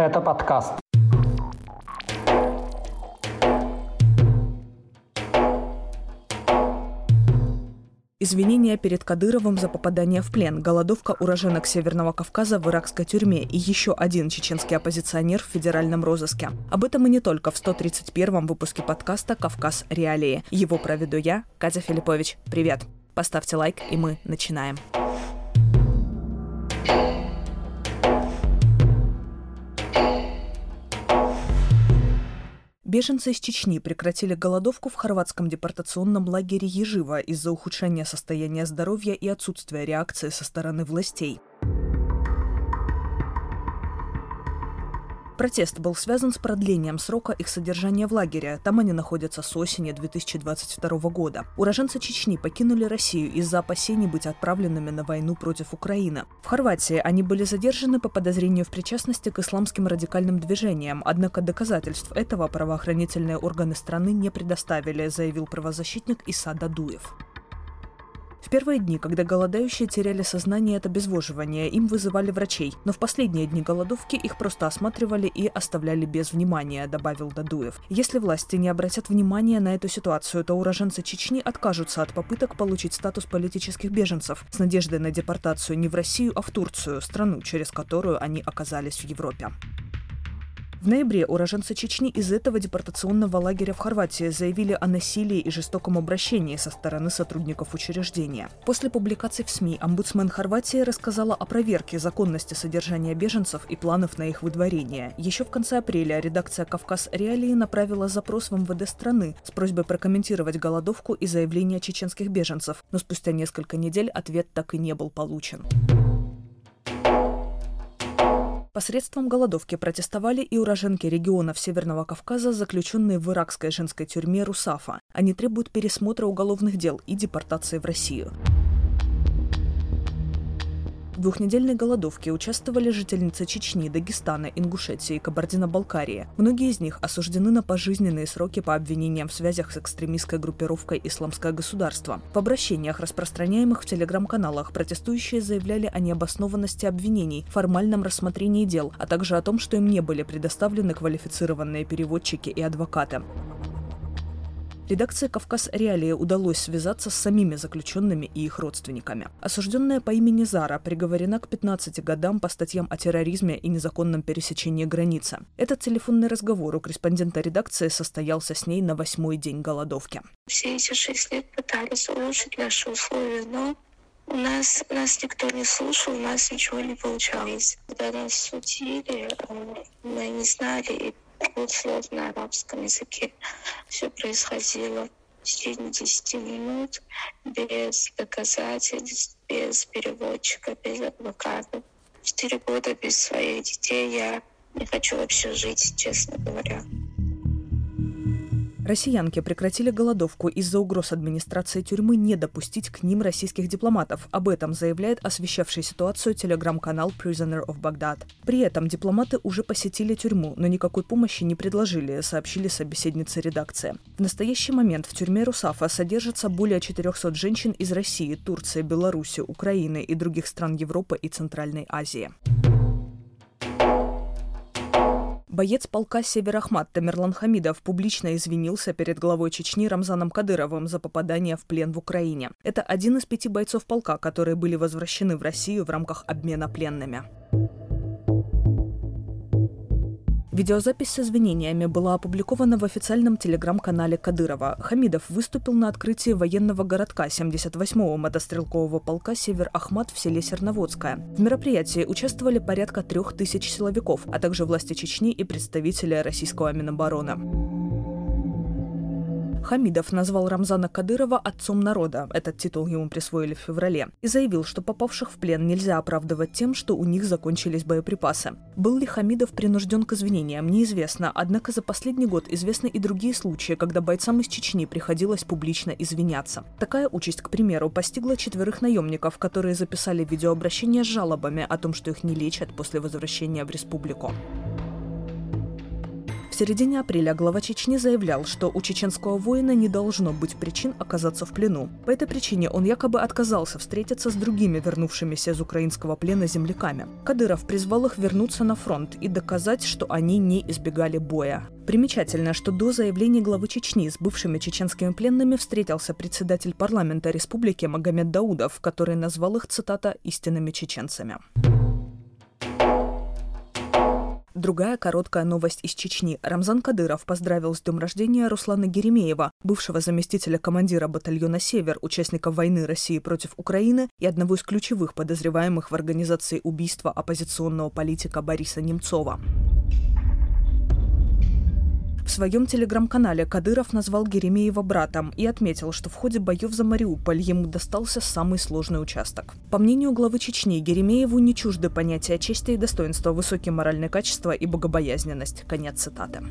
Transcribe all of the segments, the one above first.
Гэта падкаст. Извинения перед Кадыровым за попадание в плен, голодовка уроженок Северного Кавказа в иракской тюрьме и еще один чеченский оппозиционер в федеральном розыске. Об этом и не только в 131-м выпуске подкаста «Кавказ. Реалии». Его проведу я, Катя Филиппович. Привет! Поставьте лайк, и мы начинаем. Беженцы из Чечни прекратили голодовку в хорватском депортационном лагере Ежива из-за ухудшения состояния здоровья и отсутствия реакции со стороны властей. Протест был связан с продлением срока их содержания в лагере. Там они находятся с осени 2022 года. Уроженцы Чечни покинули Россию из-за опасений быть отправленными на войну против Украины. В Хорватии они были задержаны по подозрению в причастности к исламским радикальным движениям, однако доказательств этого правоохранительные органы страны не предоставили, заявил правозащитник Иса Дадуев. В первые дни, когда голодающие теряли сознание от обезвоживания, им вызывали врачей, но в последние дни голодовки их просто осматривали и оставляли без внимания, добавил Дадуев. Если власти не обратят внимания на эту ситуацию, то уроженцы Чечни откажутся от попыток получить статус политических беженцев с надеждой на депортацию не в Россию, а в Турцию, страну, через которую они оказались в Европе. В ноябре уроженцы Чечни из этого депортационного лагеря в Хорватии заявили о насилии и жестоком обращении со стороны сотрудников учреждения. После публикаций в СМИ омбудсмен Хорватии рассказала о проверке законности содержания беженцев и планов на их выдворение. Еще в конце апреля редакция «Кавказ Реалии» направила запрос в МВД страны с просьбой прокомментировать голодовку и заявления чеченских беженцев, но спустя несколько недель ответ так и не был получен. Посредством голодовки протестовали и уроженки регионов Северного Кавказа, заключенные в иракской женской тюрьме Русафа. Они требуют пересмотра уголовных дел и депортации в Россию. В двухнедельной голодовке участвовали жительницы Чечни, Дагестана, Ингушетии и Кабардино-Балкарии. Многие из них осуждены на пожизненные сроки по обвинениям в связях с экстремистской группировкой «Исламское государство». В обращениях, распространяемых в телеграм-каналах, протестующие заявляли о необоснованности обвинений, формальном рассмотрении дел, а также о том, что им не были предоставлены квалифицированные переводчики и адвокаты. Редакции «Кавказ Реалии» удалось связаться с самими заключенными и их родственниками. Осужденная по имени Зара приговорена к 15 годам по статьям о терроризме и незаконном пересечении границы. Этот телефонный разговор у корреспондента редакции состоялся с ней на восьмой день голодовки. Все эти шесть лет пытались улучшить наши условия, но у нас нас никто не слушал, у нас ничего не получалось. Когда нас судили, э, мы не знали вот слов на арабском языке. Все происходило в течение 10 минут без доказательств, без переводчика, без адвоката. Четыре года без своих детей я не хочу вообще жить, честно говоря. Россиянки прекратили голодовку из-за угроз администрации тюрьмы не допустить к ним российских дипломатов. Об этом заявляет освещавший ситуацию телеграм-канал Prisoner of Baghdad. При этом дипломаты уже посетили тюрьму, но никакой помощи не предложили, сообщили собеседницы редакции. В настоящий момент в тюрьме Русафа содержатся более 400 женщин из России, Турции, Беларуси, Украины и других стран Европы и Центральной Азии. Боец полка Северахмат Тамерлан Хамидов публично извинился перед главой Чечни Рамзаном Кадыровым за попадание в плен в Украине. Это один из пяти бойцов полка, которые были возвращены в Россию в рамках обмена пленными. Видеозапись с извинениями была опубликована в официальном телеграм-канале Кадырова. Хамидов выступил на открытии военного городка 78-го мотострелкового полка «Север-Ахмат» в селе Серноводское. В мероприятии участвовали порядка трех тысяч силовиков, а также власти Чечни и представители российского Минобороны. Хамидов назвал Рамзана Кадырова отцом народа, этот титул ему присвоили в феврале, и заявил, что попавших в плен нельзя оправдывать тем, что у них закончились боеприпасы. Был ли Хамидов принужден к извинениям, неизвестно, однако за последний год известны и другие случаи, когда бойцам из Чечни приходилось публично извиняться. Такая участь, к примеру, постигла четверых наемников, которые записали видеообращение с жалобами о том, что их не лечат после возвращения в республику. Середине апреля глава Чечни заявлял, что у чеченского воина не должно быть причин оказаться в плену. По этой причине он якобы отказался встретиться с другими вернувшимися из украинского плена земляками. Кадыров призвал их вернуться на фронт и доказать, что они не избегали боя. Примечательно, что до заявления главы Чечни с бывшими чеченскими пленными встретился председатель парламента республики Магомед Даудов, который назвал их, цитата, «истинными чеченцами». Другая короткая новость из Чечни. Рамзан Кадыров поздравил с днем рождения Руслана Геремеева, бывшего заместителя командира батальона «Север», участника войны России против Украины и одного из ключевых подозреваемых в организации убийства оппозиционного политика Бориса Немцова. В своем телеграм-канале Кадыров назвал Геремеева братом и отметил, что в ходе боев за Мариуполь ему достался самый сложный участок. По мнению главы Чечни, Геремееву не чужды понятия чести и достоинства, высокие моральные качества и богобоязненность. Конец цитаты.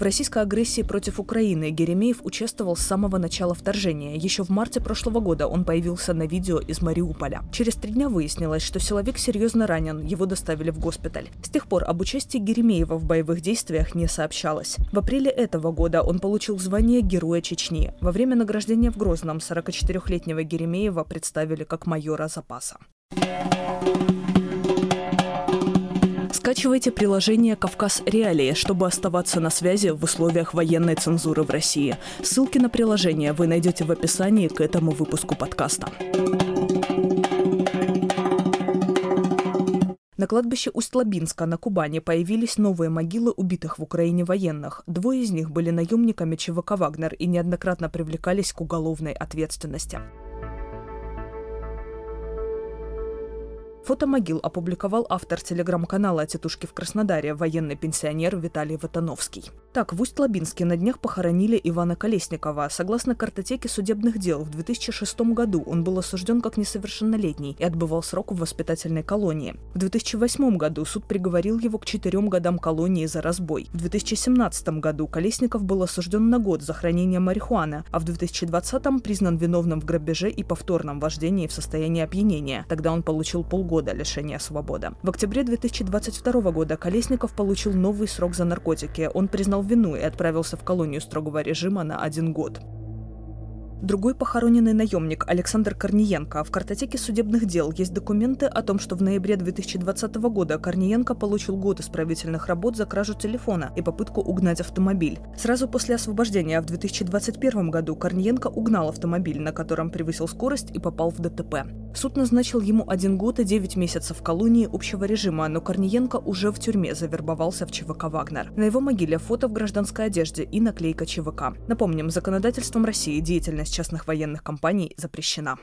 В российской агрессии против Украины Геремеев участвовал с самого начала вторжения. Еще в марте прошлого года он появился на видео из Мариуполя. Через три дня выяснилось, что силовик серьезно ранен, его доставили в госпиталь. С тех пор об участии Геремеева в боевых действиях не сообщалось. В апреле этого года он получил звание Героя Чечни. Во время награждения в Грозном 44-летнего Геремеева представили как майора запаса. Скачивайте приложение «Кавказ Реалии», чтобы оставаться на связи в условиях военной цензуры в России. Ссылки на приложение вы найдете в описании к этому выпуску подкаста. На кладбище Усть-Лабинска на Кубани появились новые могилы убитых в Украине военных. Двое из них были наемниками ЧВК «Вагнер» и неоднократно привлекались к уголовной ответственности. Фото могил опубликовал автор телеграм-канала «Тетушки в Краснодаре» военный пенсионер Виталий Ватановский. Так, в Усть-Лабинске на днях похоронили Ивана Колесникова. Согласно картотеке судебных дел, в 2006 году он был осужден как несовершеннолетний и отбывал срок в воспитательной колонии. В 2008 году суд приговорил его к четырем годам колонии за разбой. В 2017 году Колесников был осужден на год за хранение марихуаны, а в 2020 признан виновным в грабеже и повторном вождении в состоянии опьянения. Тогда он получил полгода года лишения свободы. В октябре 2022 года Колесников получил новый срок за наркотики. Он признал вину и отправился в колонию строгого режима на один год. Другой похороненный наемник Александр Корниенко. В картотеке судебных дел есть документы о том, что в ноябре 2020 года Корниенко получил год исправительных работ за кражу телефона и попытку угнать автомобиль. Сразу после освобождения в 2021 году Корниенко угнал автомобиль, на котором превысил скорость и попал в ДТП. Суд назначил ему один год и 9 месяцев в колонии общего режима, но Корниенко уже в тюрьме завербовался в ЧВК «Вагнер». На его могиле фото в гражданской одежде и наклейка ЧВК. Напомним, законодательством России деятельность частных военных компаний запрещена.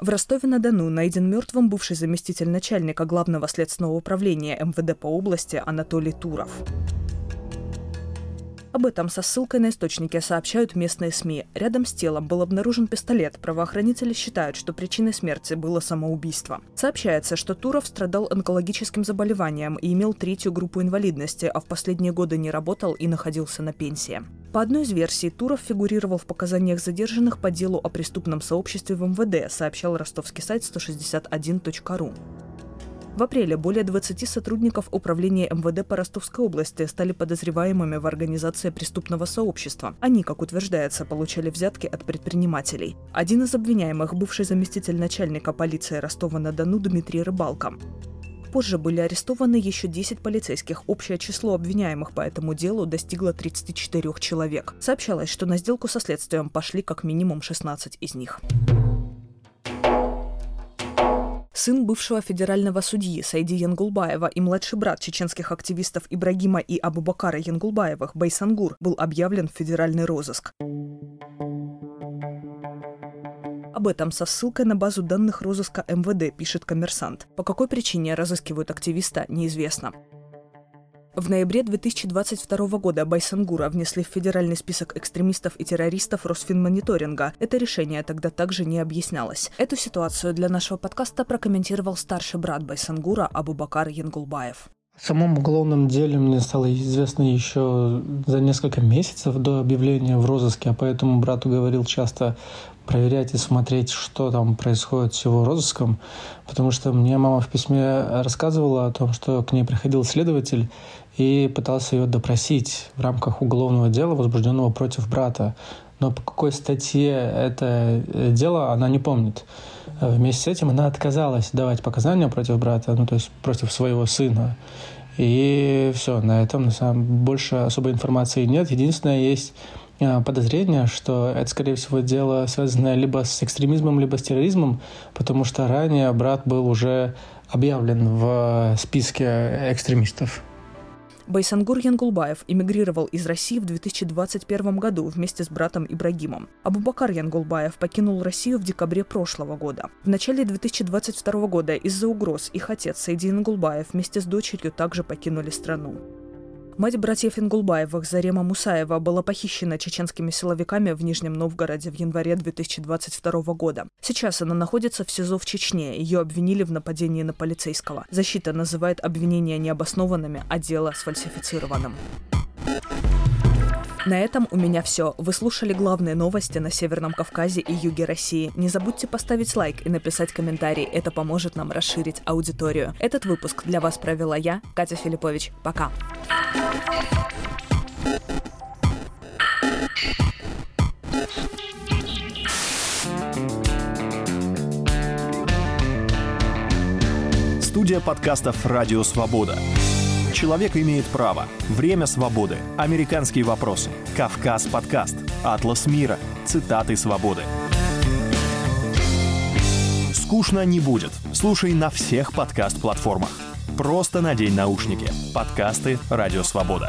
В Ростове-на-Дону найден мертвым бывший заместитель начальника главного следственного управления МВД по области Анатолий Туров. Об этом со ссылкой на источники сообщают местные СМИ. Рядом с телом был обнаружен пистолет. Правоохранители считают, что причиной смерти было самоубийство. Сообщается, что Туров страдал онкологическим заболеванием и имел третью группу инвалидности, а в последние годы не работал и находился на пенсии. По одной из версий, Туров фигурировал в показаниях задержанных по делу о преступном сообществе в МВД, сообщал ростовский сайт 161.ru. В апреле более 20 сотрудников управления МВД по Ростовской области стали подозреваемыми в организации преступного сообщества. Они, как утверждается, получали взятки от предпринимателей. Один из обвиняемых – бывший заместитель начальника полиции Ростова-на-Дону Дмитрий Рыбалко. Позже были арестованы еще 10 полицейских. Общее число обвиняемых по этому делу достигло 34 человек. Сообщалось, что на сделку со следствием пошли как минимум 16 из них сын бывшего федерального судьи Сайди Янгулбаева и младший брат чеченских активистов Ибрагима и Абубакара Янгулбаевых Байсангур был объявлен в федеральный розыск. Об этом со ссылкой на базу данных розыска МВД пишет коммерсант. По какой причине разыскивают активиста, неизвестно. В ноябре 2022 года Байсангура внесли в федеральный список экстремистов и террористов Росфинмониторинга. Это решение тогда также не объяснялось. Эту ситуацию для нашего подкаста прокомментировал старший брат Байсангура Абубакар Янгулбаев. В самом уголовном деле мне стало известно еще за несколько месяцев до объявления в розыске, а поэтому брату говорил часто проверять и смотреть, что там происходит с его розыском, потому что мне мама в письме рассказывала о том, что к ней приходил следователь и пытался ее допросить в рамках уголовного дела, возбужденного против брата. Но по какой статье это дело, она не помнит. Вместе с этим она отказалась давать показания против брата, ну то есть против своего сына. И все, на этом на самом больше особой информации нет. Единственное, есть а, подозрение, что это, скорее всего, дело связанное либо с экстремизмом, либо с терроризмом, потому что ранее брат был уже объявлен в списке экстремистов. Байсангур Янгулбаев эмигрировал из России в 2021 году вместе с братом Ибрагимом. Абубакар Янгулбаев покинул Россию в декабре прошлого года. В начале 2022 года из-за угроз их отец Сайдин Гулбаев вместе с дочерью также покинули страну. Мать братьев Ингулбаевых Зарема Мусаева была похищена чеченскими силовиками в Нижнем Новгороде в январе 2022 года. Сейчас она находится в СИЗО в Чечне. Ее обвинили в нападении на полицейского. Защита называет обвинения необоснованными, а дело сфальсифицированным. На этом у меня все. Вы слушали главные новости на Северном Кавказе и юге России. Не забудьте поставить лайк и написать комментарий. Это поможет нам расширить аудиторию. Этот выпуск для вас провела я, Катя Филиппович. Пока. Студия подкастов «Радио Свобода». Человек имеет право. Время свободы. Американские вопросы. Кавказ подкаст. Атлас мира. Цитаты свободы. Скучно не будет. Слушай на всех подкаст-платформах. Просто надень наушники. Подкасты «Радио Свобода».